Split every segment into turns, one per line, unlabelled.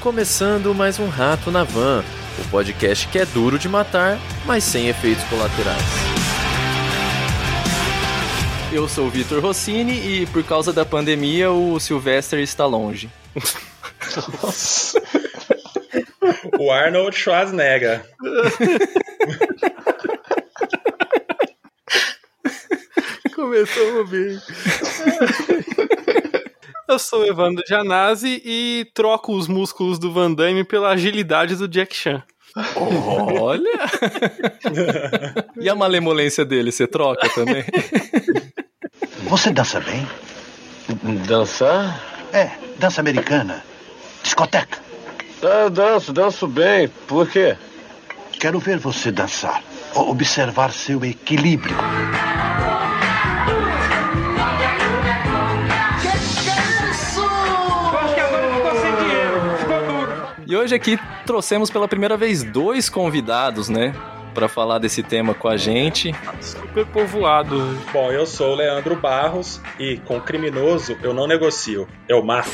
Começando mais um Rato na Van, o podcast que é duro de matar, mas sem efeitos colaterais. Eu sou o Vitor Rossini e por causa da pandemia o Sylvester está longe.
o Arnold Schwarzenegger.
Começou bem. Eu sou o Evandro Janazzi e troco os músculos do Van Damme pela agilidade do Jack Chan.
Olha! e a malemolência dele, você troca também?
Você dança bem?
Dançar?
É, dança americana. Discoteca.
Ah, danço, danço bem. Por quê?
Quero ver você dançar. Observar seu equilíbrio.
E hoje aqui trouxemos pela primeira vez dois convidados, né? Para falar desse tema com a gente.
Super povoado.
Bom, eu sou o Leandro Barros e com criminoso eu não negocio, eu mato.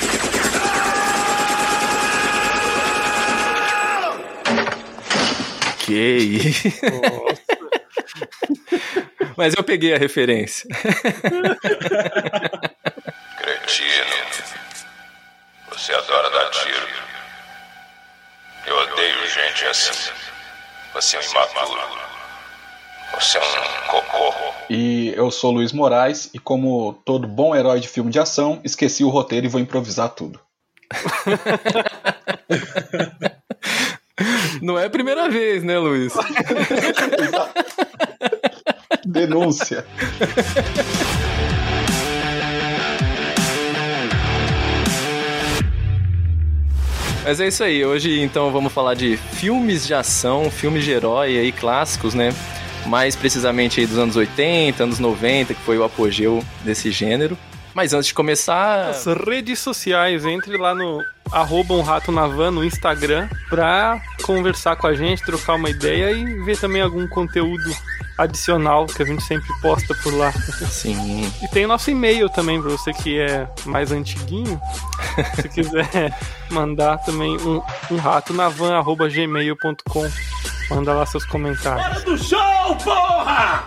Que isso? Mas eu peguei a referência.
Cretino. Você adora dar tiro. Eu odeio gente assim. Você é um imaturo. Você é um cocô.
E eu sou Luiz Moraes e como todo bom herói de filme de ação, esqueci o roteiro e vou improvisar tudo.
Não é a primeira vez, né, Luiz?
Denúncia.
Mas é isso aí, hoje então vamos falar de filmes de ação, filmes de herói aí clássicos, né? Mais precisamente aí dos anos 80, anos 90, que foi o apogeu desse gênero. Mas antes de começar.
As redes sociais, entre lá no arroba um rato na van no Instagram pra conversar com a gente, trocar uma ideia e ver também algum conteúdo adicional que a gente sempre posta por lá.
Sim.
E tem nosso e-mail também para você que é mais antiguinho. se quiser mandar também um, um rato na van arroba gmail.com. Manda lá seus comentários.
Hora do show, porra!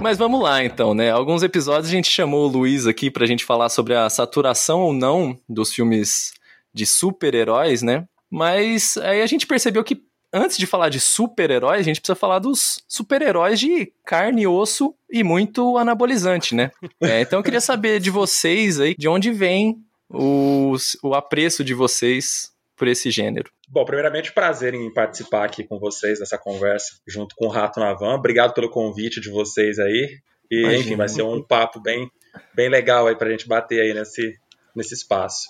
Mas vamos lá então, né? Alguns episódios a gente chamou o Luiz aqui pra gente falar sobre a saturação ou não dos filmes de super-heróis, né? Mas aí a gente percebeu que antes de falar de super-heróis, a gente precisa falar dos super-heróis de carne, osso e muito anabolizante, né? É, então eu queria saber de vocês aí, de onde vem os, o apreço de vocês por esse gênero.
Bom, primeiramente, prazer em participar aqui com vocês nessa conversa, junto com o Rato na Van. Obrigado pelo convite de vocês aí. E, Imagina. enfim, vai ser um papo bem, bem legal aí pra gente bater aí nesse, nesse espaço.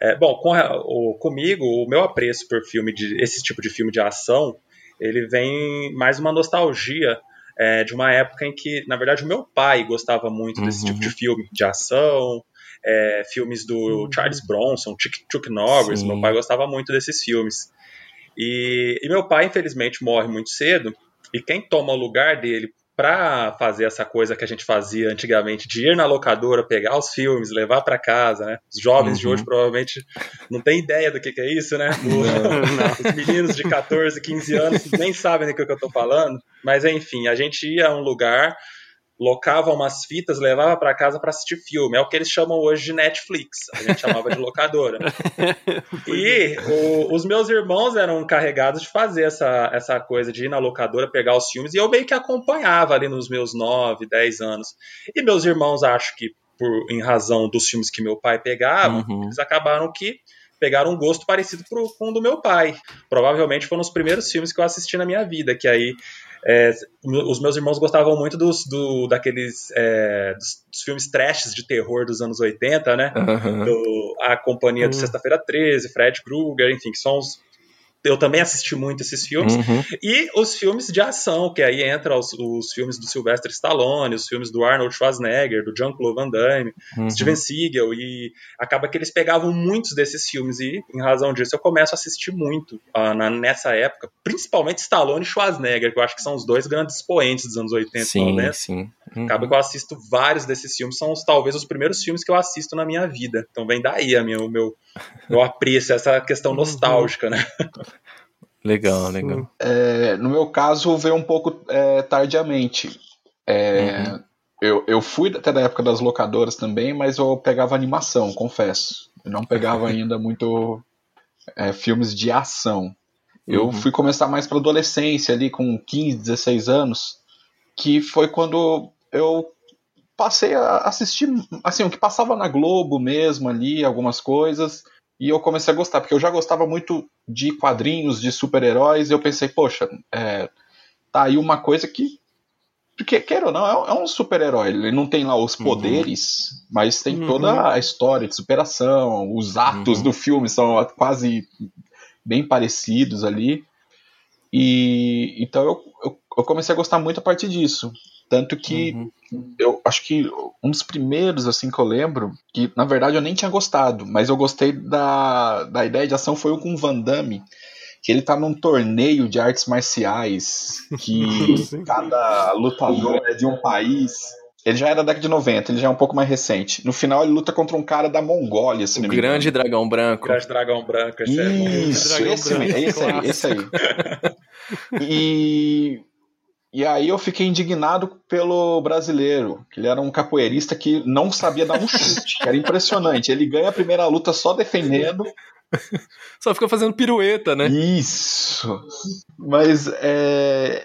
É, bom, com a, o, comigo, o meu apreço por filme de esse tipo de filme de ação, ele vem mais uma nostalgia é, de uma época em que, na verdade, o meu pai gostava muito desse uhum. tipo de filme de ação, é, filmes do uhum. Charles Bronson, Chuck, Chuck Norris. Sim. Meu pai gostava muito desses filmes. E, e, meu pai, infelizmente, morre muito cedo. E quem toma o lugar dele para fazer essa coisa que a gente fazia antigamente, de ir na locadora, pegar os filmes, levar para casa, né? Os jovens uhum. de hoje provavelmente não têm ideia do que, que é isso, né? O, os meninos de 14, 15 anos nem sabem do que, que eu tô falando. Mas enfim, a gente ia a um lugar locava umas fitas, levava para casa para assistir filme. É o que eles chamam hoje de Netflix. A gente chamava de locadora. e o, os meus irmãos eram encarregados de fazer essa, essa coisa de ir na locadora, pegar os filmes, e eu meio que acompanhava ali nos meus 9, 10 anos. E meus irmãos, acho que por, em razão dos filmes que meu pai pegava, uhum. eles acabaram que pegaram um gosto parecido com o do meu pai. Provavelmente foram os primeiros filmes que eu assisti na minha vida, que aí é, os meus irmãos gostavam muito dos, do, daqueles é, dos, dos, filmes trashes de terror dos anos 80, né? Uhum. Do, a Companhia uhum. de Sexta-feira 13, Fred Krueger, enfim, que são os, eu também assisti muito esses filmes. Uhum. E os filmes de ação, que aí entra os, os, filmes do Sylvester Stallone, os filmes do Arnold Schwarzenegger, do Jean-Claude Van Damme, uhum. Steven Seagal, e acaba que eles pegavam muitos desses filmes, e em razão disso eu começo a assistir muito uh, na, nessa época, principalmente Stallone e Schwarzenegger, que eu acho que são os dois grandes expoentes dos anos 80
sim, né? Sim.
Uhum. Acaba que eu assisto vários desses filmes, são os, talvez os primeiros filmes que eu assisto na minha vida. Então vem daí a minha, o meu, meu apreço, essa questão uhum. nostálgica, né?
Legal, legal.
É, no meu caso, veio um pouco é, tardiamente. É, uhum. eu, eu fui até da época das locadoras também, mas eu pegava animação, confesso. Eu não pegava ainda muito é, filmes de ação. Eu uhum. fui começar mais para adolescência, ali com 15, 16 anos, que foi quando eu passei a assistir, assim, o que passava na Globo mesmo ali, algumas coisas, e eu comecei a gostar, porque eu já gostava muito de quadrinhos, de super-heróis, e eu pensei, poxa, é, tá aí uma coisa que porque, quer ou não, é, um é super-herói. Ele não tem lá os uhum. poderes, uhum. mas tem uhum. toda a história de superação. Os atos uhum. do filme são quase bem parecidos ali. E então eu, eu, eu, comecei a gostar muito a partir disso. Tanto que uhum. eu acho que um dos primeiros assim que eu lembro, que na verdade eu nem tinha gostado, mas eu gostei da, da ideia de ação foi o com Van Damme que ele tá num torneio de artes marciais, que cada lutador é de um país. Ele já era da década de 90, ele já é um pouco mais recente. No final ele luta contra um cara da Mongólia, se
o grande dragão branco. O
grande dragão branco, esse
Isso, é esse, branco, esse, aí, esse aí. E e aí eu fiquei indignado pelo brasileiro, que ele era um capoeirista que não sabia dar um chute, que era impressionante. Ele ganha a primeira luta só defendendo,
Só fica fazendo pirueta, né?
Isso. Mas é.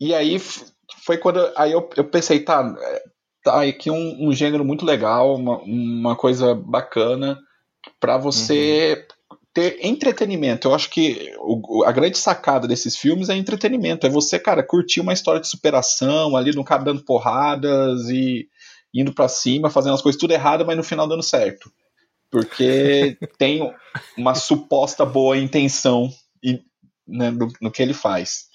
E aí foi quando aí eu, eu pensei, tá, tá aqui um, um gênero muito legal, uma, uma coisa bacana para você uhum. Ter entretenimento. Eu acho que o, a grande sacada desses filmes é entretenimento. É você, cara, curtir uma história de superação ali no cara dando porradas e indo para cima, fazendo as coisas tudo errado, mas no final dando certo porque tem uma suposta boa intenção né, no, no, que ele faz.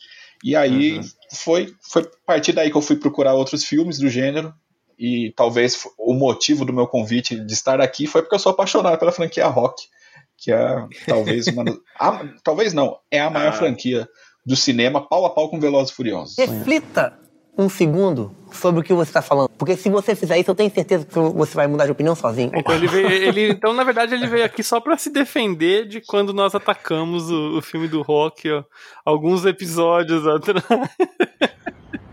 E aí uhum. foi, foi a partir daí que eu fui procurar outros filmes do gênero. E talvez o motivo do meu convite de estar aqui foi porque eu sou apaixonado pela franquia Rock, que é talvez uma. a, talvez não, é a maior ah. franquia do cinema, pau a pau com Velozes e Furiosos.
Reflita um segundo sobre o que você está falando. Porque se você fizer isso, eu tenho certeza que você vai mudar de opinião sozinho.
Então, ele veio, ele, então na verdade, ele veio aqui só para se defender de quando nós atacamos o, o filme do Rock ó, alguns episódios atrás.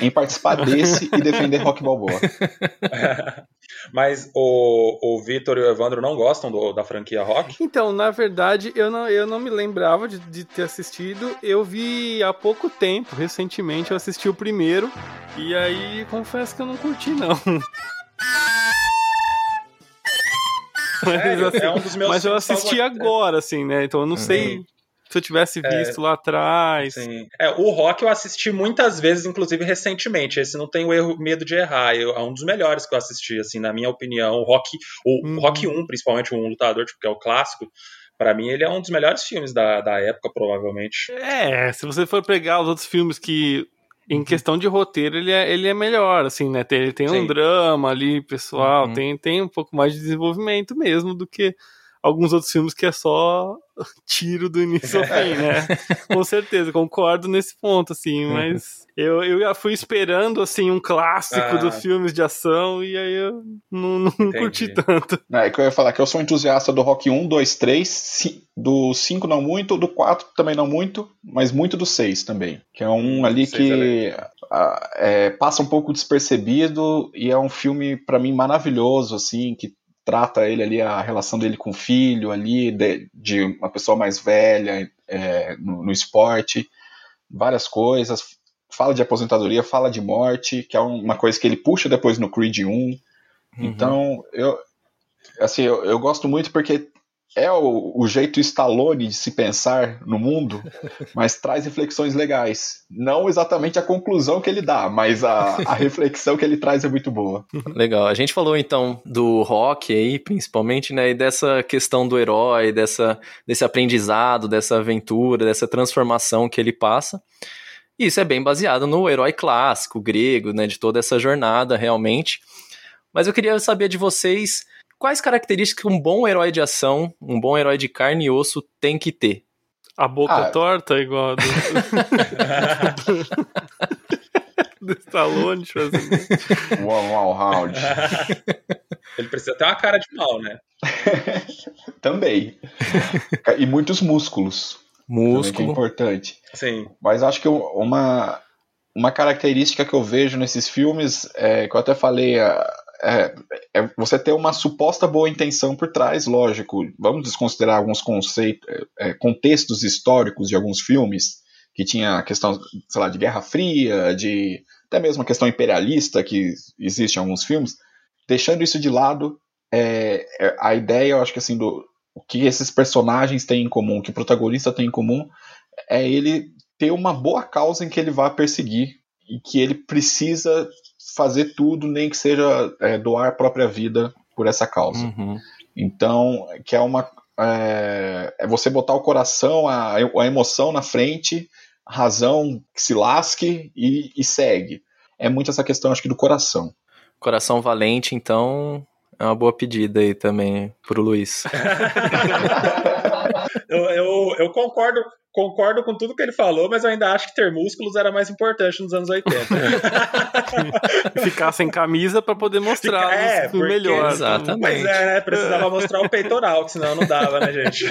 em participar desse e defender Rock Balboa.
Mas o, o Vitor e o Evandro não gostam do, da franquia Rock?
Então, na verdade, eu não, eu não me lembrava de, de ter assistido. Eu vi há pouco tempo, recentemente, eu assisti o primeiro. E aí, confesso que eu não curti, não. Mas, assim, é um dos meus mas eu assisti agora, assim, né? Então eu não uhum. sei se eu tivesse é, visto é, lá atrás.
Sim. É, o Rock eu assisti muitas vezes, inclusive recentemente. Esse não tem o erro, medo de errar. Eu, é um dos melhores que eu assisti, assim, na minha opinião. O Rock, o uhum. Rock 1, principalmente um lutador, tipo, que é o clássico. Para mim, ele é um dos melhores filmes da, da época, provavelmente.
É, se você for pegar os outros filmes que em uhum. questão de roteiro, ele é, ele é melhor, assim, né? Tem, ele tem Sim. um drama ali, pessoal, uhum. tem, tem um pouco mais de desenvolvimento mesmo do que alguns outros filmes que é só tiro do início ao fim, né? Com certeza, concordo nesse ponto, assim, uhum. mas eu, eu já fui esperando, assim, um clássico ah. dos filmes de ação e aí eu não, não curti tanto.
É, que eu ia falar que eu sou entusiasta do Rock 1, 2, 3, do 5 não muito, do 4 também não muito, mas muito do 6 também, que é um ali que é, passa um pouco despercebido e é um filme, para mim, maravilhoso, assim, que trata ele ali, a relação dele com o filho ali, de, de uma pessoa mais velha é, no, no, esporte, várias coisas. Fala de aposentadoria, fala de morte, que é uma coisa que ele puxa depois no Creed 1. Uhum. Então, eu, assim, eu, eu gosto muito porque é o, o, jeito Stallone de se pensar no mundo, mas traz reflexões legais. Não exatamente a conclusão que ele dá, mas a, a reflexão que ele traz é muito boa.
Legal. A gente falou então do rock aí, principalmente, né? E dessa questão do herói, dessa, desse aprendizado, dessa aventura, dessa transformação que ele passa. E isso é bem baseado no herói clássico, grego, né? De toda essa jornada, realmente. Mas eu queria saber de vocês Quais características um bom herói de ação, um bom herói de carne e osso tem que ter?
A boca ah. torta, igual a do, do, Stallone,
Uau, uau, round.
Ele precisa ter uma cara de mal, né?
Também. E muitos músculos.
Músculo.
Que é importante.
Sim.
Mas acho que uma, uma característica que eu vejo nesses filmes, é, que eu até falei, é, é, você ter uma suposta boa intenção por trás, lógico. Vamos desconsiderar alguns conceitos, é, é, contextos históricos de alguns filmes que tinha a questão, sei lá, de Guerra Fria, de até mesmo a questão imperialista que existe em alguns filmes. Deixando isso de lado, é, é, a ideia, eu acho que assim, do o que esses personagens têm em comum, que o protagonista tem em comum, é ele ter uma boa causa em que ele vai perseguir e que ele precisa fazer tudo, nem que seja é, doar a própria vida por essa causa. Uhum. Então, que é uma. É, é, você botar o coração, a, a emoção na frente, a razão que se lasque e, e segue. É muito essa questão, acho que, do coração.
Coração valente, então, é uma boa pedida aí também pro Luiz.
eu, eu, eu, concordo concordo com tudo que ele falou, mas eu ainda acho que ter músculos era mais importante nos anos 80.
Ficar sem camisa para poder mostrar Fica, é, porque, melhor.
Exatamente.
Mas é, né? Precisava mostrar o peitoral, senão não dava, né, gente?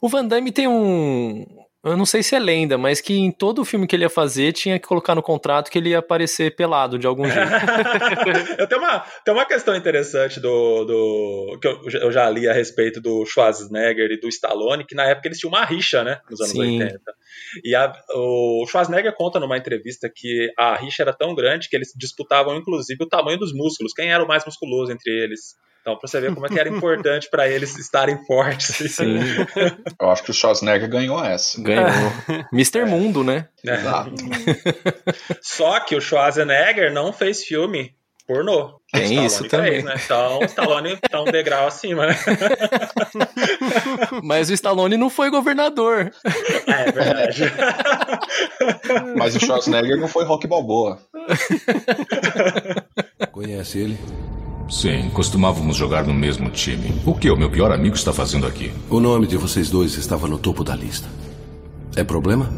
o Van Damme tem um, eu não sei se é lenda, mas que em todo o filme que ele ia fazer tinha que colocar no contrato que ele ia aparecer pelado de algum jeito.
eu tenho uma, tem uma questão interessante do, do que eu, eu, já li a respeito do Schwarzenegger e do Stallone, que na época eles tinham uma rixa, né, nos anos Sim. 80. E a, o Schwarzenegger conta numa entrevista que a rixa era tão grande que eles disputavam inclusive o tamanho dos músculos, quem era o mais musculoso entre eles. Então, pra você ver como é que era importante para eles estarem fortes.
Sim.
Eu acho que o Schwarzenegger ganhou essa.
Ganhou. Mr. É. Mundo, né?
É. Exato. Só que o Schwarzenegger não fez filme pornô.
Tem isso também.
Fez, né? Então, o Stallone tá um degrau acima, né?
Mas o Stallone não foi governador.
É, é verdade.
Mas o Schwarzenegger não foi Rock Balboa.
Conhece ele? Sim, costumávamos jogar no mesmo time. O que o meu pior amigo está fazendo aqui?
O nome de vocês dois estava no topo da lista. É problema?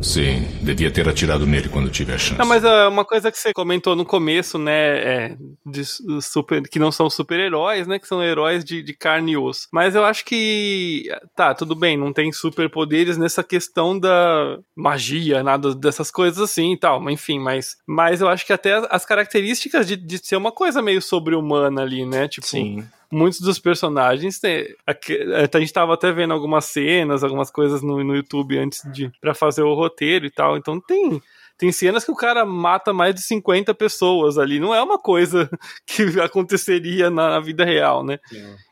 Sim, devia ter atirado nele quando tive a chance.
Não, mas uh, uma coisa que você comentou no começo, né, é de super, que não são super-heróis, né, que são heróis de, de carne e osso. Mas eu acho que, tá, tudo bem, não tem superpoderes nessa questão da magia, nada dessas coisas assim e tal, mas enfim, mas, mas eu acho que até as características de, de ser uma coisa meio sobre-humana ali, né, tipo...
Sim
muitos dos personagens. Tem, a, a, gente tava até vendo algumas cenas, algumas coisas no, no YouTube antes de para fazer o roteiro e tal. Então tem tem cenas que o cara mata mais de 50 pessoas ali. Não é uma coisa que aconteceria na, na vida real, né?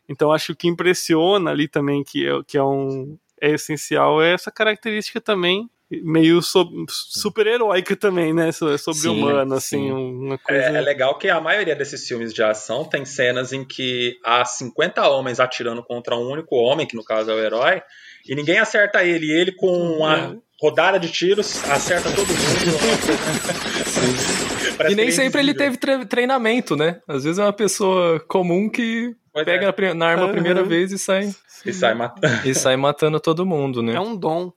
Então acho que o que impressiona ali também, que é, que é um é essencial, é essa característica também meio so, super-heróica também, né? Sobre-humana, assim, uma coisa...
É, é, legal que a maioria desses filmes de ação tem cenas em que há 50 homens atirando contra um único homem, que no caso é o herói, e ninguém acerta ele. E ele, com uma é. rodada de tiros, acerta todo mundo.
e nem sempre ele teve treinamento, né? Às vezes é uma pessoa comum que pois pega é. na arma a primeira uhum. vez e sai...
E sai matando.
E sai matando todo mundo, né?
É um dom.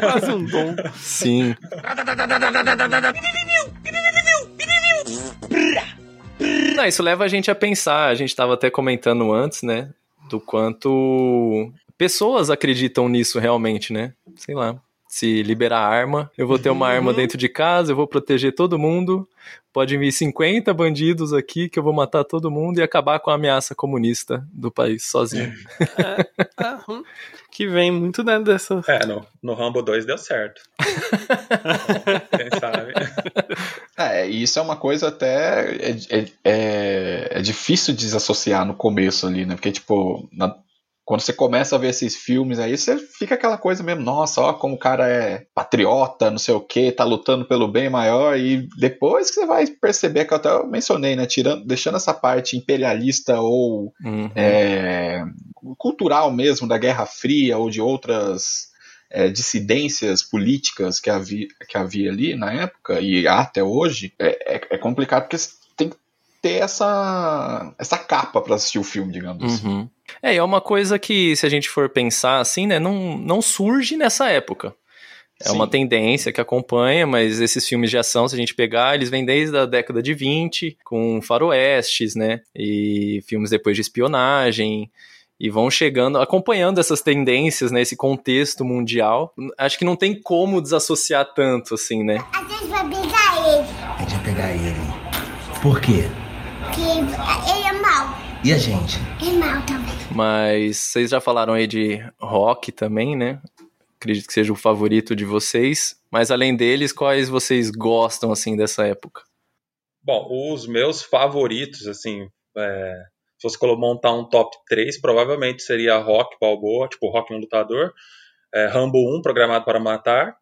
Quase um dom.
Sim. Não, isso leva a gente a pensar, a gente estava até comentando antes, né? Do quanto pessoas acreditam nisso realmente, né? Sei lá. Se liberar arma, eu vou ter uma uhum. arma dentro de casa, eu vou proteger todo mundo. Pode vir 50 bandidos aqui que eu vou matar todo mundo e acabar com a ameaça comunista do país sozinho.
É, é, que vem muito dentro dessa.
É, no, no Rambo 2 deu certo. Quem sabe?
É, e isso é uma coisa até. É, é, é, é difícil desassociar no começo ali, né? Porque, tipo, na, quando você começa a ver esses filmes aí, você fica aquela coisa mesmo, nossa, ó, como o cara é patriota, não sei o que, tá lutando pelo bem maior, e depois que você vai perceber, que eu até mencionei, né, tirando, deixando essa parte imperialista ou
Uhum.
é, cultural mesmo da Guerra Fria ou de outras é, dissidências políticas que havia, que havia ali na época e até hoje, é, é, é complicado porque ter essa, essa capa para assistir o filme, digamos assim.
Uhum. É, e é uma coisa que, se a gente for pensar assim, né, não, não surge nessa época. É
Sim.
uma tendência que acompanha, mas esses filmes de ação, se a gente pegar, eles vêm desde a década de 20, com faroestes, né? E filmes depois de espionagem. E vão chegando, acompanhando essas tendências, né? Esse contexto mundial. Acho que não tem como desassociar tanto, assim, né?
A gente vai pegar ele,
A gente vai pegar ele. Por quê?
porque ele é mau.
E a gente?
É mau também.
Mas vocês já falaram aí de rock também, né? Acredito que seja o favorito de vocês. Mas além deles, quais vocês gostam, assim, dessa época?
Bom, os meus favoritos, assim, é, se fosse montar um top 3, provavelmente seria Rock Balboa, tipo Rock um Lutador, é, Rambo 1, Programado para Matar,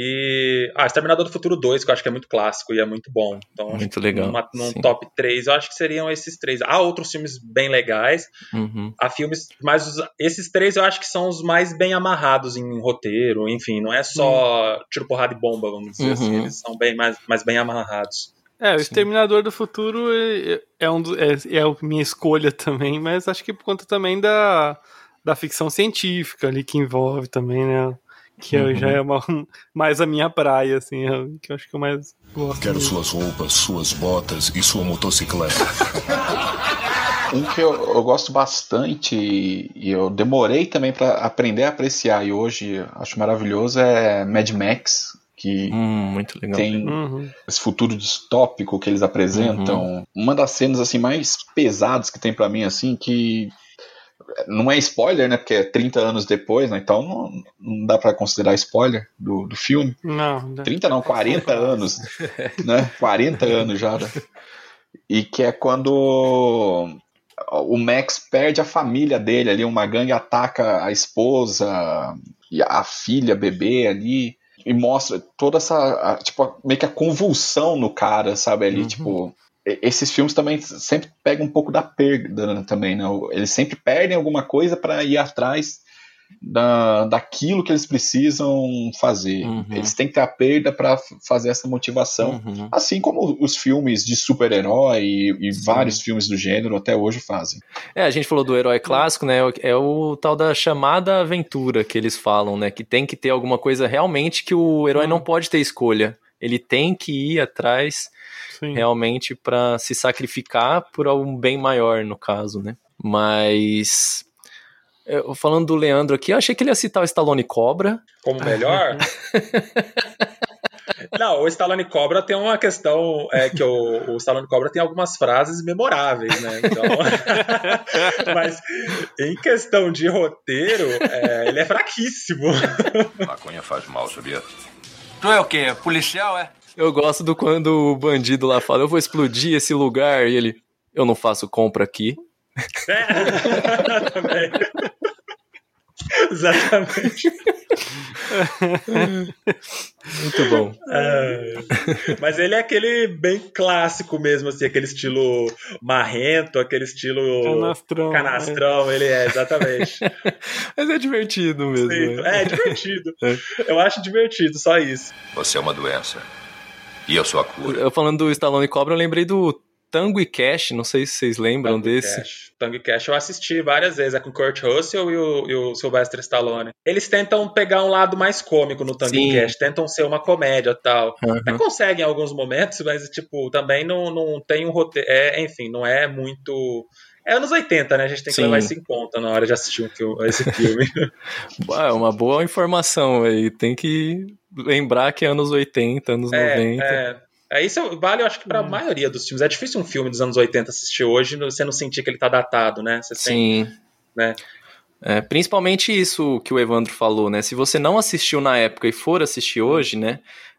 e. Ah, Exterminador do Futuro 2, que eu acho que é muito clássico e é muito bom. Então,
Muito legal,
numa- num
sim.
top 3, eu acho que seriam esses três. Há outros filmes bem legais,
Uhum.
há filmes, mas os- esses três eu acho que são os mais bem amarrados em roteiro, enfim, não é só tiro, porrada e bomba, vamos dizer
Uhum.
assim, eles são bem mais, mais bem amarrados.
É, o Exterminador do Futuro é, é, um do- é, é a minha escolha também, mas acho que por conta também da, da ficção científica ali que envolve também, né? Que eu-
Uhum.
já é uma- mais a minha praia, assim, é que eu acho que eu mais gosto.
Quero
mesmo.
suas roupas, suas botas e sua motocicleta.
Um que eu, eu gosto bastante e eu demorei também para aprender a apreciar e hoje acho maravilhoso é Mad Max, que
Hum, muito legal.
tem
Uhum.
esse futuro distópico que eles apresentam. Uma das cenas assim mais pesadas que tem pra mim assim que não é spoiler, né? Porque é 30 anos depois, né? Então não, não dá pra considerar spoiler do, do filme.
Não, né?
30 não, 40 anos, né? 40 anos já. né? E que é quando o Max perde a família dele ali, uma gangue ataca a esposa e a filha, bebê ali e mostra toda essa, a- tipo, meio que a convulsão no cara, sabe, ali, tipo, e- esses filmes também sempre pegam um pouco da perda né, também, né? Eles sempre perdem alguma coisa para ir atrás da, daquilo que eles precisam fazer.
Uhum.
Eles têm que ter a perda para fazer essa motivação,
Uhum.
assim como os filmes de super-herói e, e vários filmes do gênero até hoje fazem.
É, a gente falou do herói clássico, né? É o tal da chamada aventura que eles falam, né? Que tem que ter alguma coisa realmente que o herói não pode ter escolha. Ele tem que ir atrás
Sim.
realmente pra se sacrificar por um bem maior, no caso, né? Mas. eu- falando do Leandro aqui, eu achei que ele ia citar o Stallone Cobra.
Como melhor? Não, o Stallone Cobra tem uma questão é que o, o Stallone Cobra tem algumas frases memoráveis, né? Então, mas em questão de roteiro, é, ele é fraquíssimo.
Maconha faz mal, sabia?
Tu é o quê? Policial, é?
Eu gosto do quando o bandido lá fala, eu vou explodir esse lugar, e ele, eu não faço compra aqui.
É, também. Exatamente.
Muito bom.
É, mas ele é aquele bem clássico mesmo, assim, aquele estilo marrento, aquele estilo
Canastrão.
canastrão, ele é, exatamente.
Mas é divertido mesmo.
Sim,
né?
É divertido. Eu acho divertido, só isso.
Você é uma doença. E eu sou a cura.
Eu falando do Stallone Cobra, eu lembrei do Tango e Cash, não sei se vocês lembram
Tango
desse.
Cash. Tango Cash eu assisti várias vezes, é com o Kurt Russell e o, e o Sylvester Stallone. Eles tentam pegar um lado mais cômico no Tango
Sim.
Cash, tentam ser uma comédia e tal.
Uhum.
Até conseguem em alguns momentos, mas, tipo, também não, não tem um roteiro. É, enfim, não é muito. É anos 80, né? A gente tem que
Sim.
levar isso em conta na hora de assistir um filme, esse filme.
Ah, uma boa informação aí. Tem que lembrar que é anos 80, anos 90.
é, é, isso vale, eu acho que pra maioria dos filmes. É difícil um filme dos anos 80 assistir hoje você não sentir que ele tá datado, né? Você tem,
Sim.
né?
É, principalmente isso que o Evandro falou, né? Se você não assistiu na época e for assistir hoje, né?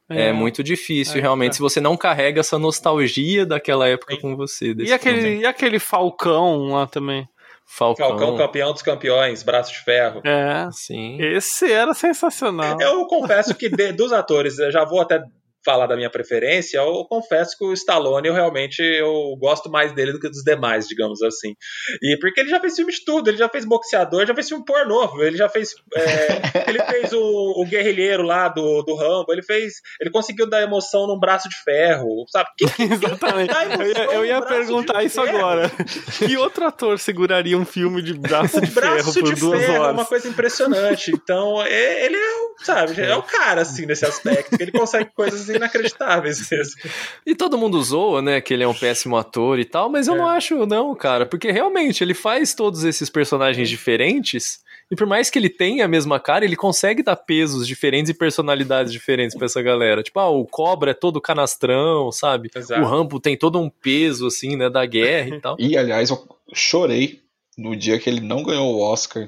É,
É.
muito difícil,
É,
realmente,
é.
se você não carrega essa nostalgia daquela época com você. desse
E aquele,
filme.
e aquele Falcão lá também?
Falcão.
Falcão, campeão dos campeões, braço de ferro.
É.
Sim.
Esse era sensacional.
Eu confesso que de- dos atores, eu já vou até falar da minha preferência, eu confesso que o Stallone eu realmente eu gosto mais dele do que dos demais, digamos assim. E porque ele já fez filme de tudo, ele já fez boxeador, já fez filme pornô, ele já fez é, ele fez o, o guerrilheiro lá do, do Rambo, ele fez, ele conseguiu dar emoção num braço de ferro, sabe? Que, que,
Exatamente. Eu ia, eu ia
braço
perguntar isso
ferro?
agora. Que outro ator seguraria um filme de braço de ferro
braço
por
de
duas
ferro é
horas?
uma coisa impressionante. Então, é- ele é, sabe, é o cara, assim, nesse aspecto. Ele consegue coisas inacreditáveis mesmo.
E todo mundo zoa, né, que ele é um péssimo ator e tal, mas eu não acho, não, cara, porque realmente ele faz todos esses personagens diferentes, e por mais que ele tenha a mesma cara, ele consegue dar pesos diferentes e personalidades diferentes pra essa galera. Tipo, ah, o Cobra é todo canastrão, sabe?
Exato.
O Rambo tem todo um peso, assim, né, da guerra e tal.
E, aliás, eu chorei no dia que ele não ganhou o Oscar,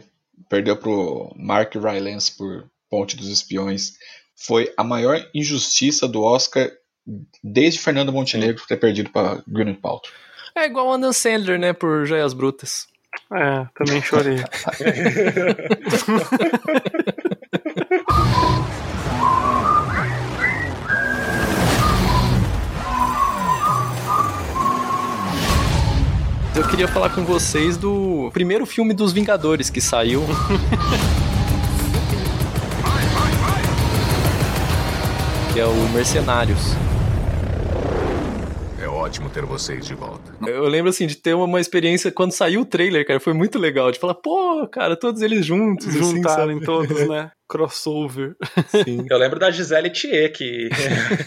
perdeu pro Mark Rylance por Ponte dos Espiões. Foi a maior injustiça do Oscar desde Fernando Montenegro ter perdido para Gwyneth Paltrow.
É igual o Adam Sandler, né, por Joias Brutas.
É, também chorei.
Eu queria falar com vocês do primeiro filme dos Vingadores que saiu. que é o Mercenários.
É ótimo ter vocês de volta.
Eu lembro assim de ter uma, experiência quando saiu o trailer, cara, foi muito legal de falar, pô, cara, todos eles juntos, assim,
Juntaram
sabe?
em todos, né? Crossover.
Sim.
Eu lembro da Gisele Thier, que,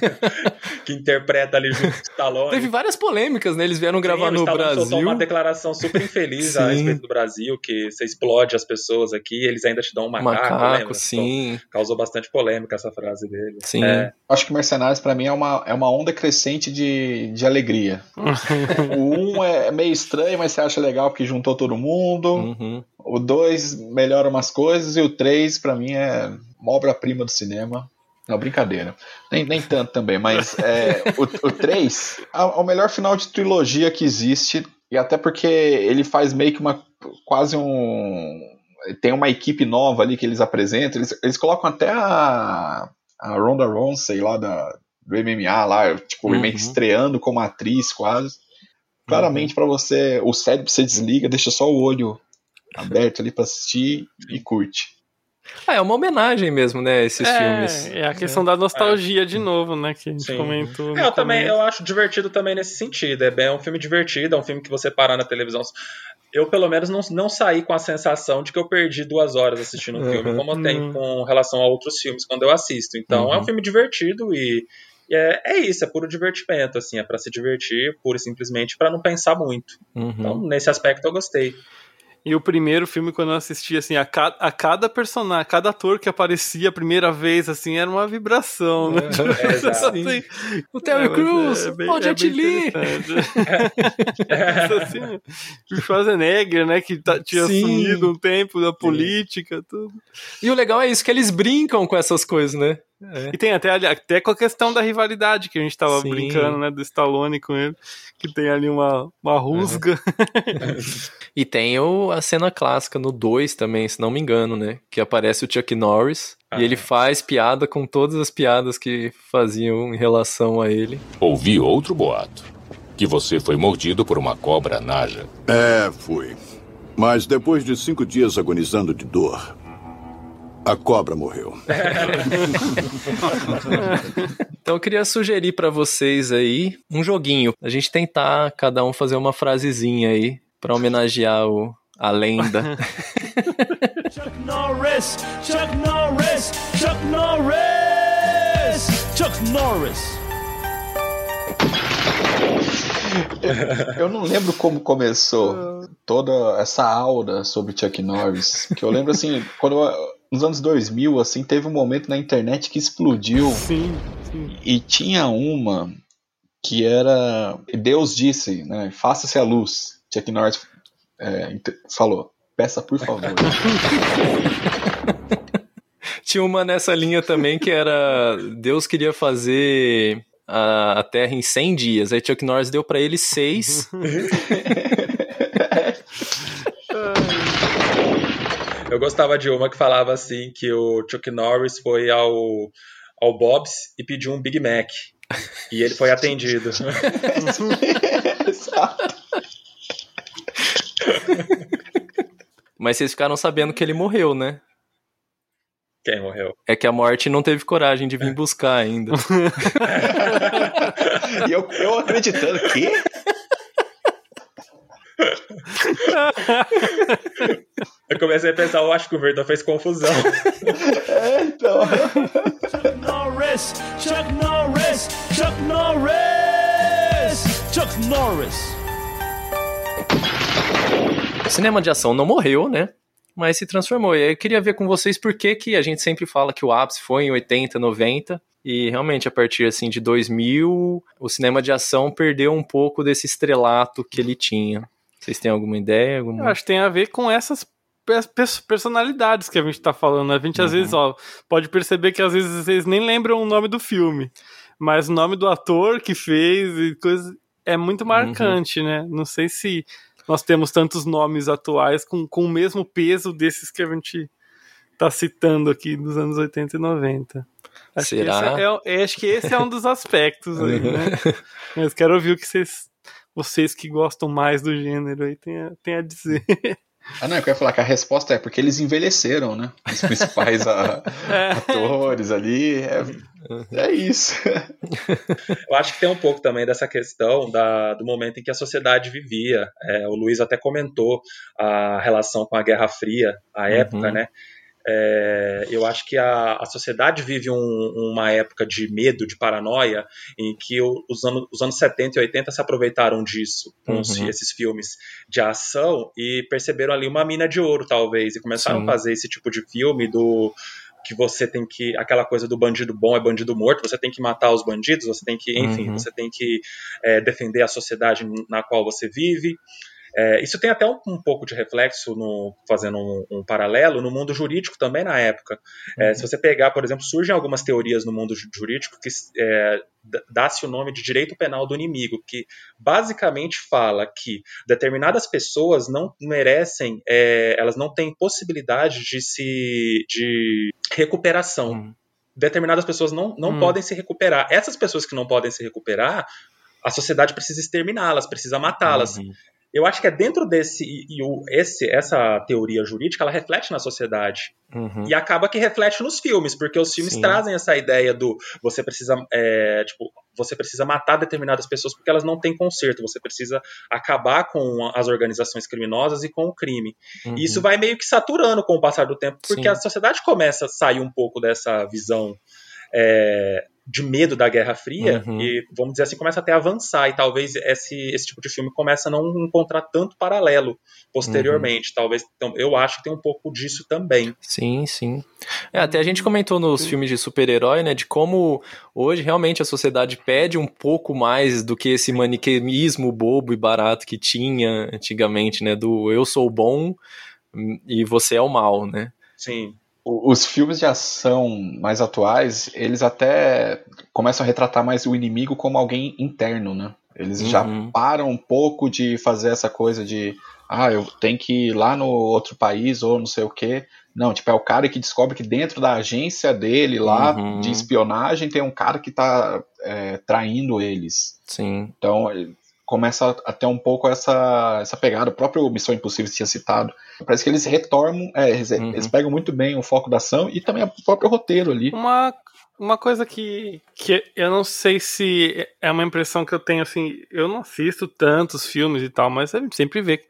que interpreta ali junto com o Stallone.
Teve várias polêmicas, né? Eles vieram gravar
Sim,
no Brasil.
soltou uma declaração super infeliz a
Sim.
respeito do Brasil, que você explode as pessoas aqui, eles ainda te dão um macaco,
Macaco,
lembra?
sim.
Então, causou bastante polêmica essa frase dele.
Sim.
É.
Acho que Mercenários pra mim é uma, é uma onda crescente de, de alegria. o um é meio estranho, mas você acha legal porque juntou todo mundo.
Uhum.
O dois melhora umas coisas e o três pra mim é uma obra-prima do cinema. Não, brincadeira. Nem, nem tanto também, mas é, o, o 3 é o melhor final de trilogia que existe. E até porque ele faz meio que uma. quase um. Tem uma equipe nova ali que eles apresentam. Eles, eles colocam até a, a Ronda Rousey lá da, do MMA, lá, tipo,
Uhum.
meio que estreando como atriz quase. Claramente pra você. O cérebro você desliga, deixa só o olho aberto ali pra assistir e curte.
Ah, é uma homenagem mesmo, né, esses
é,
filmes.
É a questão da nostalgia de novo, né? Que a gente
Sim.
comentou.
É, eu também
começo.
eu acho divertido também nesse sentido. É bem é um filme divertido, é um filme que você parar na televisão. Eu, pelo menos, não, não saí com a sensação de que eu perdi duas horas assistindo um filme,
Uhum.
como eu tenho
Uhum.
com relação a outros filmes quando eu assisto. Então, é um
Uhum.
filme divertido e, e é, é isso, é puro divertimento, assim, é pra se divertir, pura e simplesmente pra não pensar muito.
Uhum.
Então, nesse aspecto, eu gostei.
E o primeiro filme, quando eu assisti, assim, a, ca a cada personagem, a cada ator que aparecia a primeira vez, assim, era uma vibração, né?
É, exato.
Assim,
O Terry
é,
Crews,
é bem-
o
é
Jet Li.
assim, o Schwarzenegger, né, que tá- tinha
Sim.
sumido um tempo da política, tudo.
E o legal é isso, que eles brincam com essas coisas, né? É.
E tem até, ali- até com a questão da rivalidade que a gente tava
Sim.
brincando, né, do Stallone com ele, que tem ali uma, uma rusga.
E tem o, a cena clássica no 2 também, se não me engano, né? Que aparece o Chuck Norris
Ah.
e ele faz piada com todas as piadas que faziam em relação a ele.
Ouvi outro boato. Que você foi mordido por uma cobra naja.
É, fui. Mas depois de cinco dias agonizando de dor, a cobra morreu.
Então eu queria sugerir pra vocês aí um joguinho. A gente tentar cada um fazer uma frasezinha aí pra homenagear o, a lenda.
Chuck Norris, Chuck Norris, Chuck Norris, Chuck Norris.
Eu não lembro como começou toda essa aura sobre Chuck Norris. Que eu lembro assim, quando eu- nos anos 2000, assim, teve um momento na internet que explodiu.
Sim, sim.
E tinha uma que era Deus disse, né? Faça-se a luz. Chuck Norris é, falou. Peça por favor.
Tinha uma nessa linha também que era Deus queria fazer a, Terra em 100 dias. Aí Chuck Norris deu pra ele 6.
Eu gostava de uma que falava assim que o Chuck Norris foi ao, ao Bob's e pediu um Big Mac. E ele foi atendido.
Mas vocês ficaram sabendo que ele morreu, né?
Quem morreu?
É que a morte não teve coragem de vir buscar ainda.
e eu, eu acreditando que.
Eu comecei a pensar, eu acho que o Verdão fez confusão.
É, então.
Chuck Norris, Chuck Norris, Chuck Norris, Chuck Norris.
O cinema de ação não morreu, né? Mas se transformou. E aí eu queria ver com vocês por que, que a gente sempre fala que o ápice foi em 80, 90. E realmente, a partir assim de 2000, o cinema de ação perdeu um pouco desse estrelato que ele tinha. Vocês têm alguma ideia? Alguma...
Eu acho que tem a ver com essas personalidades que a gente tá falando. né? A gente às
Uhum.
vezes, ó, pode perceber que às vezes vocês nem lembram o nome do filme, mas o nome do ator que fez e coisa é muito marcante, né? Não sei se nós temos tantos nomes atuais com, com o mesmo peso desses que a gente tá citando aqui dos anos 80 e 90. Acho que
Será?
esse é- é- acho que esse é um dos aspectos aí,
Uhum.
né? Mas quero ouvir o que vocês, vocês que gostam mais do gênero aí têm a, têm a dizer.
Ah, não, eu queria falar que a resposta é porque eles envelheceram, né? Os principais a- atores ali. É, é isso.
Eu acho que tem um pouco também dessa questão da, do momento em que a sociedade vivia. É, o Luiz até comentou a relação com a Guerra Fria, a época, né? É, eu acho que a, a sociedade vive um- uma época de medo, de paranoia, em que os, anos, os anos 70 e 80 se aproveitaram disso, com
Uhum.
esses filmes de ação, e perceberam ali uma mina de ouro, talvez, e começaram
Sim.
a fazer esse tipo de filme do que você tem que aquela coisa do bandido bom é bandido morto, você tem que matar os bandidos, você tem que, enfim,
Uhum.
você tem que é, defender a sociedade na qual você vive. É, isso tem até um, um pouco de reflexo, no, fazendo um, um paralelo, no mundo jurídico também na época. É, se você pegar, por exemplo, surgem algumas teorias no mundo ju- jurídico que é, dá-se o nome de direito penal do inimigo, que basicamente fala que determinadas pessoas não merecem, é, elas não têm possibilidade de se de recuperação. Determinadas pessoas não, não
Hum.
podem se recuperar. Essas pessoas que não podem se recuperar, a sociedade precisa exterminá-las, precisa matá-las. Eu acho que é dentro desse e, o, esse, essa teoria jurídica, ela reflete na sociedade
Uhum.
e acaba que reflete nos filmes, porque os filmes
Sim.
trazem essa ideia do você precisa, é, tipo, você precisa matar determinadas pessoas porque elas não têm conserto, você precisa acabar com as organizações criminosas e com o crime.
Uhum.
E isso vai meio que saturando com o passar do tempo, porque
Sim.
a sociedade começa a sair um pouco dessa visão é, de medo da Guerra Fria
Uhum.
e, vamos dizer assim, começa até a avançar e talvez esse, esse tipo de filme comece a não encontrar tanto paralelo posteriormente.
Uhum.
Talvez, então, eu acho que tem um pouco disso também.
Sim, sim. É, até a gente comentou nos filmes de super-herói, né, de como hoje realmente a sociedade pede um pouco mais do que esse maniqueísmo bobo e barato que tinha antigamente, né, do eu sou bom hum, e você é o mal, né?
Sim.
Os filmes de ação mais atuais, eles até começam a retratar mais o inimigo como alguém interno, né? Eles já
Uhum.
param um pouco de fazer essa coisa de ah, eu tenho que ir lá no outro país ou não sei o quê. Não, tipo, é o cara que descobre que dentro da agência dele lá
Uhum.
de espionagem tem um cara que tá é, traindo eles.
Sim.
Então começa a ter um pouco essa, essa pegada. O próprio Missão Impossível tinha citado. Parece que eles retornam, é, eles,
Uhum.
eles pegam muito bem o foco da ação e também o próprio roteiro ali.
Uma, uma coisa que, que eu não sei se é uma impressão que eu tenho, assim, eu não assisto tantos filmes e tal, mas a gente sempre vê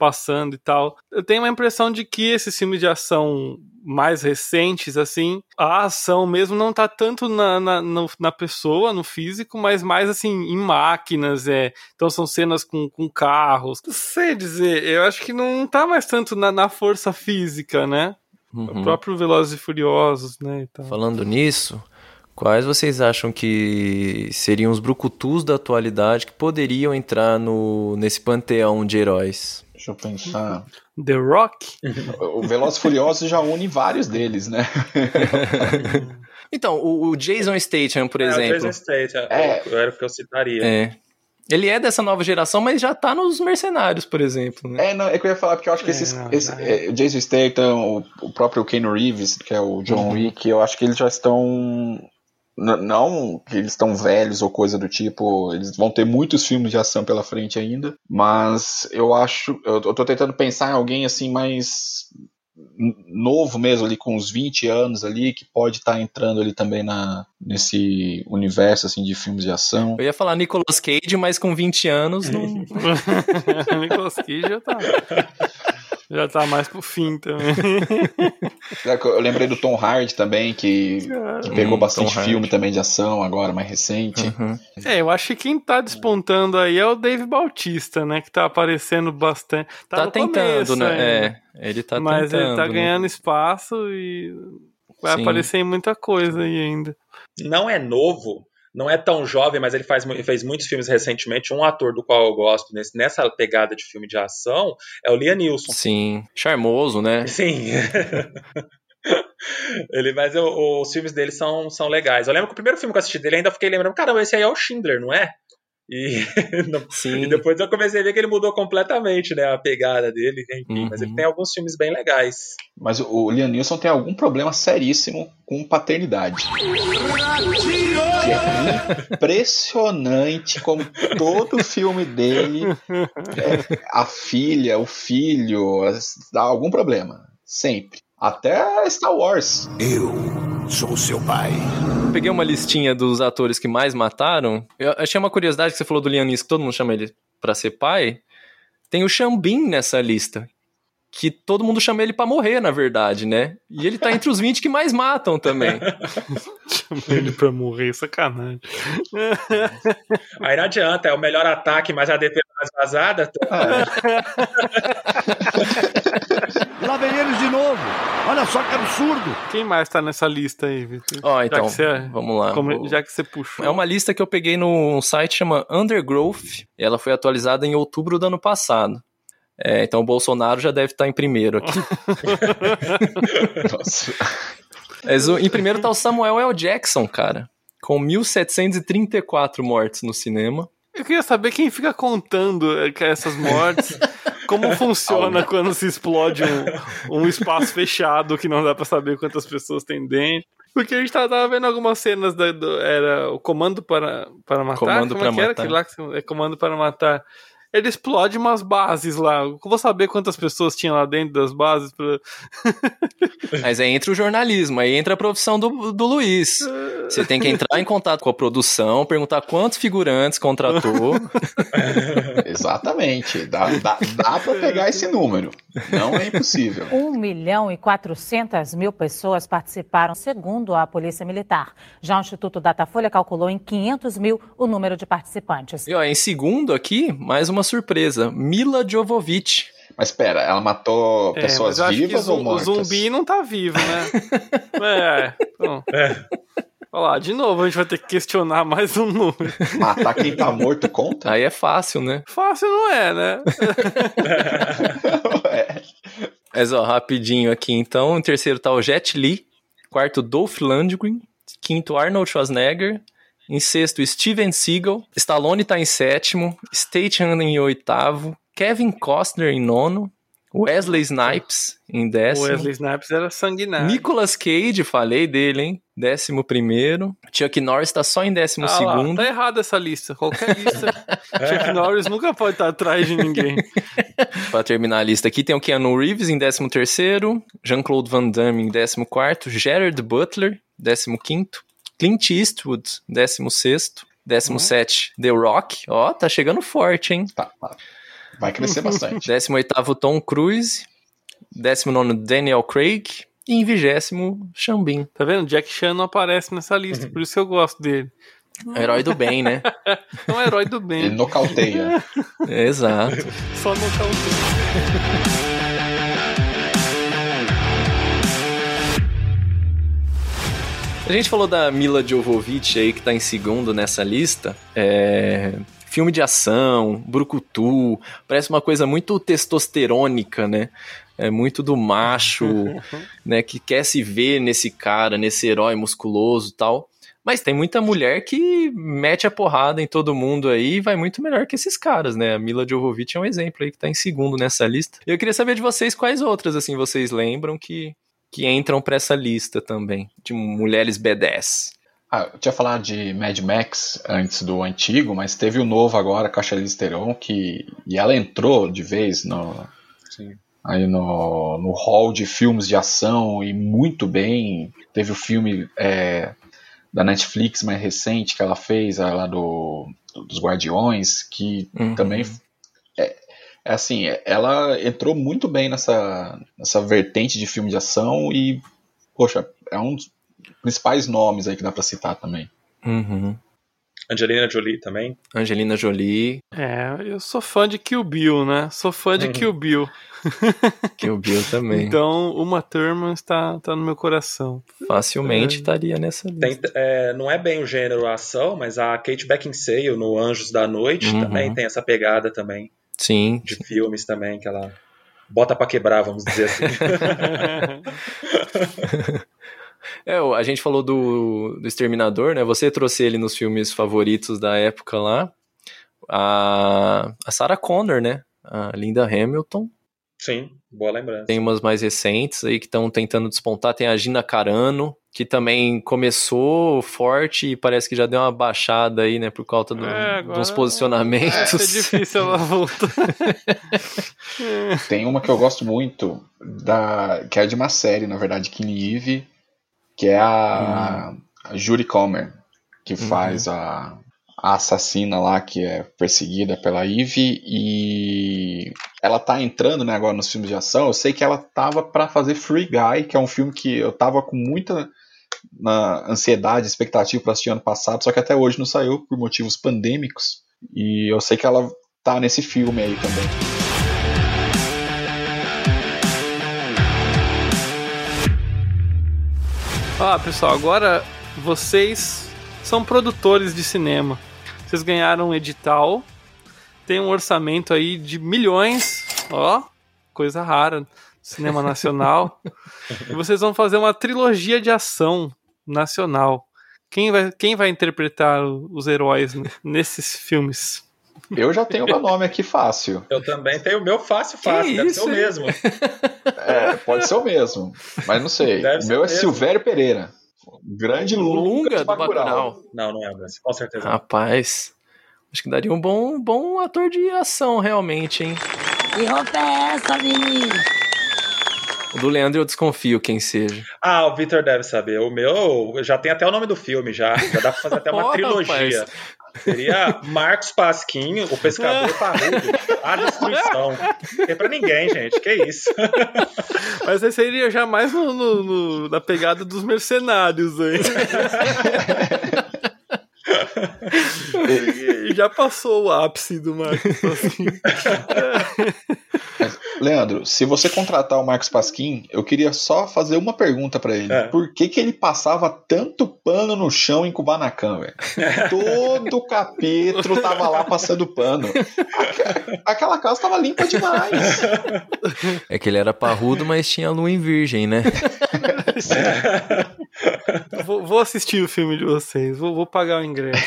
passando e tal. Eu tenho uma impressão de que esses filmes de ação mais recentes, assim, a ação mesmo não tá tanto na, na, na pessoa, no físico, mas mais assim, em máquinas, é. Então são cenas com, com carros. Não sei dizer, eu acho que não tá mais tanto na, na força física, né?
Uhum.
O próprio Velozes e Furiosos, né?
Falando nisso, quais vocês acham que seriam os brucutus da atualidade que poderiam entrar no, nesse panteão de heróis?
Deixa eu pensar.
The Rock?
O Velozes Furiosos já une vários deles, né?
Então, o, o Jason Statham, por
É, o
exemplo.
Jason Statham,
É.
era o que eu citaria.
É. Ele é dessa nova geração, mas já tá nos Mercenários, por exemplo, né?
É, não, é que eu ia falar, porque eu acho que
É,
esses.
não,
esse- é, o Jason Statham, o, o próprio Ken Reeves, que é o John
Uhum.
Wick, eu acho que eles já estão. Não que eles estão velhos ou coisa do tipo, eles vão ter muitos filmes de ação pela frente ainda, mas eu acho. Eu, eu tô tentando pensar em alguém assim mais novo mesmo, ali com uns 20 anos ali, que pode estar entrando ali também na, nesse universo assim de filmes de ação.
Eu ia falar Nicolas Cage, mas com 20 anos não.
Nicolas Cage já tá. Já tá mais pro fim também.
É Eu lembrei do Tom Hardy também, que, que pegou
Hum,
bastante
Tom
filme também de ação agora, mais recente.
Uhum.
É, eu acho que quem tá despontando aí é o Dave Bautista, né? Que tá aparecendo bastante. Tá,
Tá tentando,
começo
né? É, ele tá
Mas
tentando.
ele tá
né?
ganhando espaço e vai
Sim.
aparecer em muita coisa aí ainda.
Não é novo, não é tão jovem, mas ele faz, fez muitos filmes recentemente. Um ator do qual eu gosto nesse- nessa pegada de filme de ação é o Liam Neeson.
Sim. Charmoso, né?
Sim. Ele, mas eu- os filmes dele são, são legais. Eu lembro que o primeiro filme que eu assisti dele ainda fiquei lembrando, caramba, esse aí é o Schindler, não é? E, e depois eu comecei a ver que ele mudou completamente, né? A pegada dele, enfim. Mas ele
Uhum.
tem alguns filmes bem legais.
Mas o, o Liam Neeson tem algum problema seríssimo com paternidade. Que é impressionante como todo filme dele, é, a filha, o filho, dá algum problema. Sempre. Até Star Wars.
Eu sou seu pai.
Peguei uma listinha dos atores que mais mataram. Eu achei uma curiosidade que você falou do Liam Neeson, que todo mundo chama ele pra ser pai. Tem o Xambin nessa lista. Que todo mundo chama ele pra morrer, na verdade, né? E ele tá entre os 20 que mais matam também.
Chama ele pra morrer, sacanagem.
Aí não adianta, é o melhor ataque, mas a defesa mais vazada.
Lá vem eles de novo. Olha só que absurdo.
Quem mais tá nessa lista aí, Vitor?
Ó,
Já
então,
você-
vamos lá.
como-
Vou-
já que você puxou.
É uma lista que eu peguei num site chama Undergrowth. E ela foi atualizada em outubro do ano passado. É, então o Bolsonaro já deve estar em primeiro aqui.
Nossa.
Mas o- em primeiro tá o Samuel L. Jackson, cara. Com 1734 mortes no cinema.
Eu queria saber quem fica contando que essas mortes. Como funciona quando se explode um, um espaço fechado que não dá pra saber quantas pessoas tem dentro. Porque a gente tava, vendo algumas cenas da, do- era o comando para, para matar.
Comando
Como é
para
que era
Matar.
aquele lá que é comando para matar? Ele explode umas bases lá. Eu vou saber quantas pessoas tinham lá dentro das bases. Pra...
Mas aí entra o jornalismo, aí entra a profissão do, do Luiz. Você tem que entrar em contato com a produção, perguntar quantos figurantes contratou.
Exatamente. Dá, dá, dá pra pegar esse número. Não é impossível.
1 milhão e 400 mil pessoas participaram, segundo a Polícia Militar. Já o Instituto Datafolha calculou em 500 mil o número de participantes.
E ó, em segundo aqui, mais uma surpresa. Mila Jovovich.
Mas espera, ela matou
É,
pessoas vivas ou mortas?
O zumbi não tá vivo, né? é. Então. Olha lá, de novo a gente vai ter que questionar mais um número.
Matar quem tá morto conta?
Aí é fácil, né?
Fácil não é, né?
Mas ó, rapidinho aqui então. Em terceiro tá o Jet Li. Quarto, Dolph Lundgren. Quinto, Arnold Schwarzenegger. Em sexto, Steven Seagal. Stallone tá em sétimo. Statham em oitavo. Kevin Costner em nono. Wesley Snipes em décimo.
Wesley Snipes era sanguinário.
Nicolas Cage, falei dele, hein? Décimo primeiro. Chuck Norris tá só em décimo
Ah lá,
segundo.
tá errada essa lista. Qualquer lista. Chuck Norris nunca pode estar atrás de ninguém.
Pra terminar a lista aqui, tem o Keanu Reeves em 13º, Jean-Claude Van Damme em 14º, Gerard Butler, 15º, Clint Eastwood, 16º, 17 The Rock, ó, tá chegando forte, hein?
Tá, tá. Vai crescer bastante.
18º Tom Cruise, 19º Daniel Craig e em 20º Xambin.
Tá vendo? Jack Chan não aparece nessa lista, por isso que eu gosto dele.
Herói do bem, né?
É um herói do bem.
Ele nocauteia.
Exato.
Só nocauteia.
A gente falou da Mila Jovovich aí, que tá em segundo nessa lista. É... filme de ação, brucutu, parece uma coisa muito testosterônica, né? É muito do macho, né, que quer se ver nesse cara, nesse herói musculoso tal. Mas tem muita mulher que mete a porrada em todo mundo aí e vai muito melhor que esses caras, né? A Mila Jovovich é um exemplo aí que tá em segundo nessa lista. Eu queria saber de vocês quais outras, assim, vocês lembram que, que entram pra essa lista também, de mulheres B10.
Ah, eu tinha falado de Mad Max antes do antigo, mas teve o novo agora com a Charlize Theron, que e ela entrou de vez no
Sim.
aí no, no hall de filmes de ação e muito bem. Teve o filme é, da Netflix mais recente que ela fez, lá do, dos Guardiões, que
Uhum.
também assim, ela entrou muito bem nessa, nessa vertente de filme de ação e, poxa, é um dos principais nomes aí que dá pra citar também.
Uhum.
Angelina Jolie também.
Angelina Jolie,
É, eu sou fã de Kill Bill, né? Sou fã de
Uhum.
Kill Bill.
Kill Bill também.
Então, Uma Thurman está, está no meu coração.
Facilmente estaria nessa lista.
Tem, é, não é bem o gênero ação, mas a Kate Beckinsale no Anjos da Noite
Uhum.
também tem essa pegada também
Sim.
de filmes também que ela bota pra quebrar, vamos dizer assim.
É, a gente falou do, do Exterminador, né? Você trouxe ele nos filmes favoritos da época lá. A, a Sarah Connor, né? A Linda Hamilton.
Sim, boa lembrança.
Tem umas mais recentes aí que estão tentando despontar. Tem a Gina Carano, que também começou forte e parece que já deu uma baixada aí, né? Por causa do,
É, agora
dos posicionamentos.
Vai ser difícil ela voltar.
Tem uma que eu gosto muito, da, que é de uma série, na verdade, Killing Eve, que é a, a Judy Comer, que faz a, a assassina lá que é perseguida pela Eve e ela tá entrando né, agora nos filmes de ação. Eu sei que ela tava pra fazer Free Guy, que é um filme que eu tava com muita ansiedade, expectativa para assistir ano passado, só que até hoje não saiu por motivos pandêmicos. E eu sei que ela tá nesse filme aí também.
Ó, pessoal, agora vocês são produtores de cinema. Vocês ganharam um edital, tem um orçamento aí de milhões, ó, coisa rara, cinema nacional. e vocês vão fazer uma trilogia de ação nacional. Quem vai, quem vai interpretar os heróis nesses filmes?
Eu já tenho meu nome aqui fácil.
Eu também tenho o meu fácil, fácil, deve ser o
isso,
mesmo.
É, pode ser o mesmo, mas não sei.
Deve
o meu é
mesmo.
Silvério Pereira. Grande Lunga,
Lunga do Bacurau.
Não, não é, mas com certeza.
Rapaz, acho que daria um bom, bom ator de ação, realmente, hein?
Que roupa é essa, menino?
O do Leandro eu desconfio quem seja.
Ah, o Victor deve saber. O meu já tem até o nome do filme, já. Já dá pra fazer até uma
Ó,
trilogia.
rapaz.
Seria Marcos Pasquim, o pescador parrudo, a destruição. Não tem pra ninguém, gente. Que isso?
Mas esse seria já mais no, no- no- na pegada dos mercenários aí. Já passou o ápice do Marcos assim.
Leandro, se você contratar o Marcos Pasquim, eu queria só fazer uma pergunta pra ele.
É.
Por que, que ele passava tanto pano no chão em Kubanacan, velho? Todo capítulo tava lá passando pano. Aque- Aquela casa tava limpa demais.
É que ele era parrudo, mas tinha lua em virgem, né?
Vou, vou assistir o filme de vocês, vou, vou pagar o ingresso.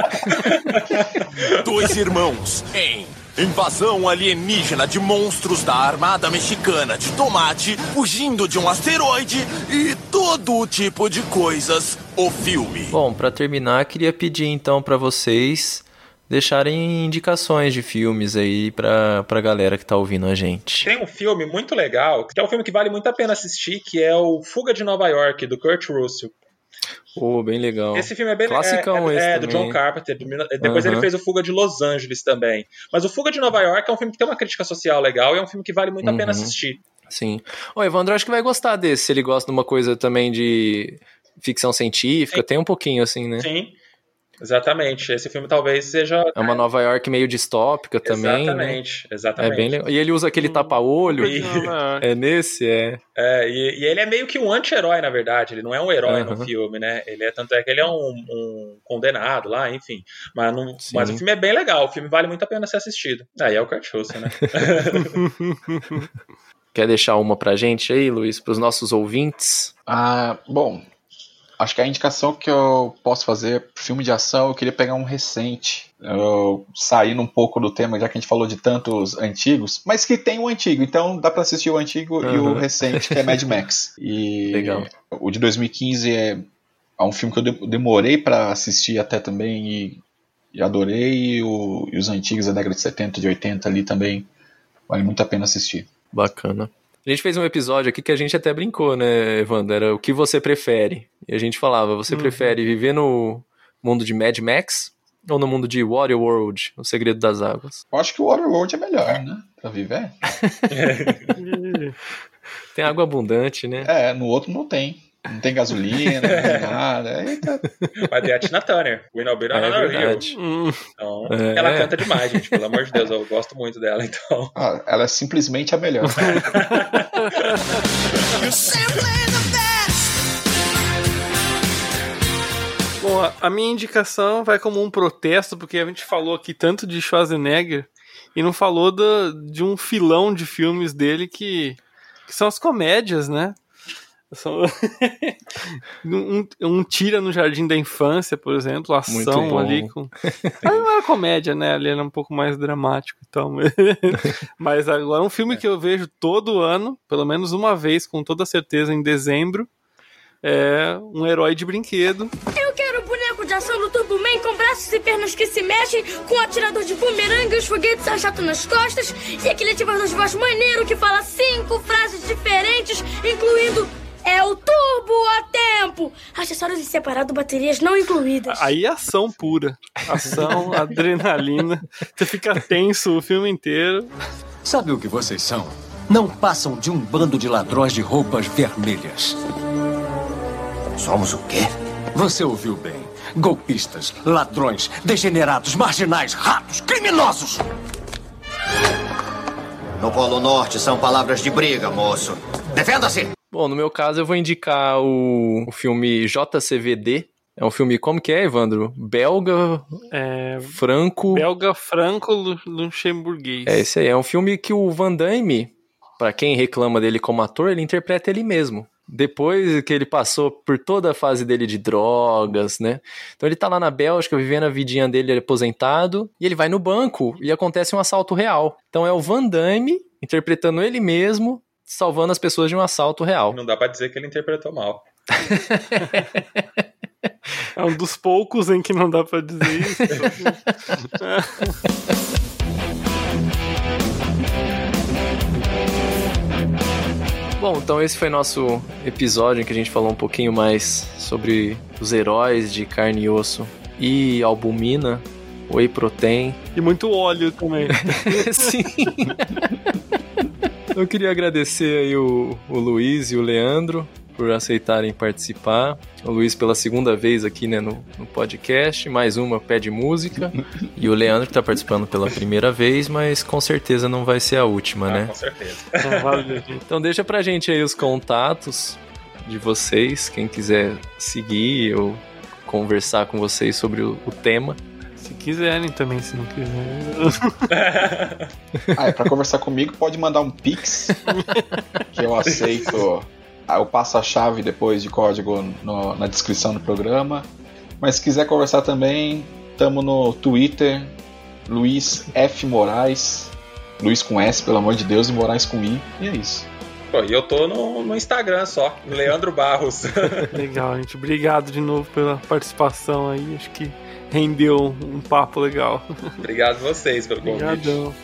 Dois irmãos em invasão alienígena de monstros da armada mexicana de tomate, fugindo de um asteroide e todo tipo de coisas. O filme.
Bom, pra terminar, queria pedir então pra vocês deixarem indicações de filmes aí pra, pra galera que tá ouvindo a gente.
Tem um filme muito legal, que é um filme que vale muito a pena assistir, que é o Fuga de Nova York, do Kurt Russell.
Pô, bem legal.
Esse filme é bem
Classicão
é, é,
esse
é, do. John Carpenter. Depois
Aham.
ele fez o Fuga de Los Angeles também. Mas o Fuga de Nova York é um filme que tem uma crítica social legal e é um filme que vale muito a pena
Uhum.
assistir.
Sim. O Evandro acho que vai gostar desse, se ele gosta de uma coisa também de ficção científica, tem um pouquinho assim, né?
Sim. Exatamente. Esse filme talvez seja.
É uma Nova York meio distópica também.
Exatamente,
né?
exatamente.
É bem legal. E ele usa aquele tapa-olho.
E-
É nesse, é.
É, e, e ele é meio que um anti-herói, na verdade. Ele não é um herói no
Aham.
filme, né? Ele é tanto é que ele é um, um condenado lá, enfim. Mas, não-
Sim.
mas o filme é bem legal. O filme vale muito a pena ser assistido. Aí é o Kurt Russell, né?
Quer deixar uma pra gente aí, Luiz, pros nossos ouvintes?
Ah, bom, acho que a indicação que eu posso fazer filme de ação, eu queria pegar um recente. Eu, saindo um pouco do tema, já que a gente falou de tantos antigos, mas que tem o antigo, então dá pra assistir o antigo e o
Aham.
recente, que é Mad Max. E
Legal.
o de 2015 é, é um filme que eu de- demorei pra assistir até também e, e adorei, e, o- e os antigos da década de 70, de 80 ali também, vale muito a pena assistir.
Bacana. A gente fez um episódio aqui que a gente até brincou, né, Evandro? Era o que você prefere. E a gente falava, você
Uhum.
prefere viver no mundo de Mad Max ou no mundo de Waterworld, o segredo das águas?
Eu acho que o Waterworld é melhor, né? Pra viver.
Tem água abundante, né?
É, no outro não tem. Não tem gasolina, não tem nada. Eita.
Mas tem a Tina Turner. We know better
É verdade.
Então,
É.
ela canta demais, gente. Pelo amor de Deus, eu gosto muito dela, então.
Ah, ela é simplesmente a melhor.
Bom, a- minha indicação vai como um protesto, porque a gente falou aqui tanto de Schwarzenegger e não falou da- de um filão de filmes dele que, que são as comédias, né? São- um, um tira no Jardim da Infância, por exemplo,
Muito
ação
bom.
ali com. Mas não era comédia, né? Ali era um pouco mais dramático e tal. Mas, agora um filme que eu vejo todo ano, pelo menos uma vez, com toda certeza, em dezembro, é um herói de brinquedo.
Eu quero boneco de ação do Turbo Man com braços e pernas que se mexem, com um atirador de bumerangue, os foguetes a jato nas costas e aquele ativador de voz maneiro que fala cinco frases diferentes, incluindo é o turbo a tempo. Acessórios em separado, baterias não incluídas.
Aí é ação pura. Ação, adrenalina. Você fica tenso o filme inteiro.
Sabe o que vocês são? Não passam de um bando de ladrões de roupas vermelhas.
Somos o quê?
Você ouviu bem. Golpistas, ladrões, degenerados, marginais, ratos, criminosos!
No Polo Norte são palavras de briga, moço. Defenda-se!
Bom, no meu caso eu vou indicar o, o filme JCVD. É um filme, como que é, Evandro? Belga,
É,
franco...
belga franco lu- luxemburguês.
É esse aí, é um filme que o Van Damme, pra quem reclama dele como ator, ele interpreta ele mesmo. Depois que ele passou por toda a fase dele de drogas, né? Então ele tá lá na Bélgica, vivendo a vidinha dele aposentado, e ele vai no banco e acontece um assalto real. Então é o Van Damme interpretando ele mesmo, salvando as pessoas de um assalto real.
Não dá pra dizer que ele interpretou mal.
É um dos poucos em que não dá pra dizer isso.
Bom, então esse foi nosso episódio em que a gente falou um pouquinho mais sobre os heróis de carne e osso e albumina, whey protein.
E muito óleo também.
Sim. Eu queria agradecer aí o, o Luiz e o Leandro por aceitarem participar. O Luiz pela segunda vez aqui né, no, no podcast, mais uma pede música. E o Leandro que tá participando pela primeira vez, mas com certeza não vai ser a última,
Ah,
né?
com certeza.
Então deixa pra gente aí os contatos de vocês, quem quiser seguir ou conversar com vocês sobre o, o tema.
Se quiserem também, se não quiserem.
Ah, é, pra conversar comigo, pode mandar um pix, que eu aceito. Ah, Eu passo a chave depois de código no- na descrição do programa. Mas se quiser conversar também, tamo no Twitter, Luiz F. Moraes. Luiz com S, pelo amor de Deus, e Moraes com I. E é isso.
Pô, e eu tô no, no Instagram só, Leandro Barros.
Legal, gente. Obrigado de novo pela participação aí. Acho que rendeu um papo legal.
Obrigado vocês pelo convite.
Obrigadão.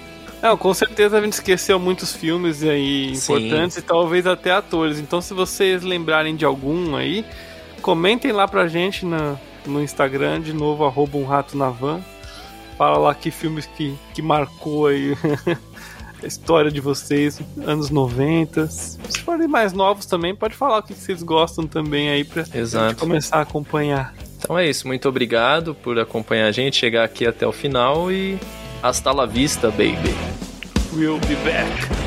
Não, com certeza a gente esqueceu muitos filmes aí
Sim.
importantes e talvez até atores. Então, se vocês lembrarem de algum aí, comentem lá pra gente na, no Instagram, de novo, arroba um rato na van. Fala lá que filmes que, que marcou aí a história de vocês, anos 90. Se forem mais novos também, pode falar o que vocês gostam também aí pra
Exato.
gente começar a acompanhar.
Então é isso, muito obrigado por acompanhar a gente, chegar aqui até o final e hasta la vista, baby.
We'll be back.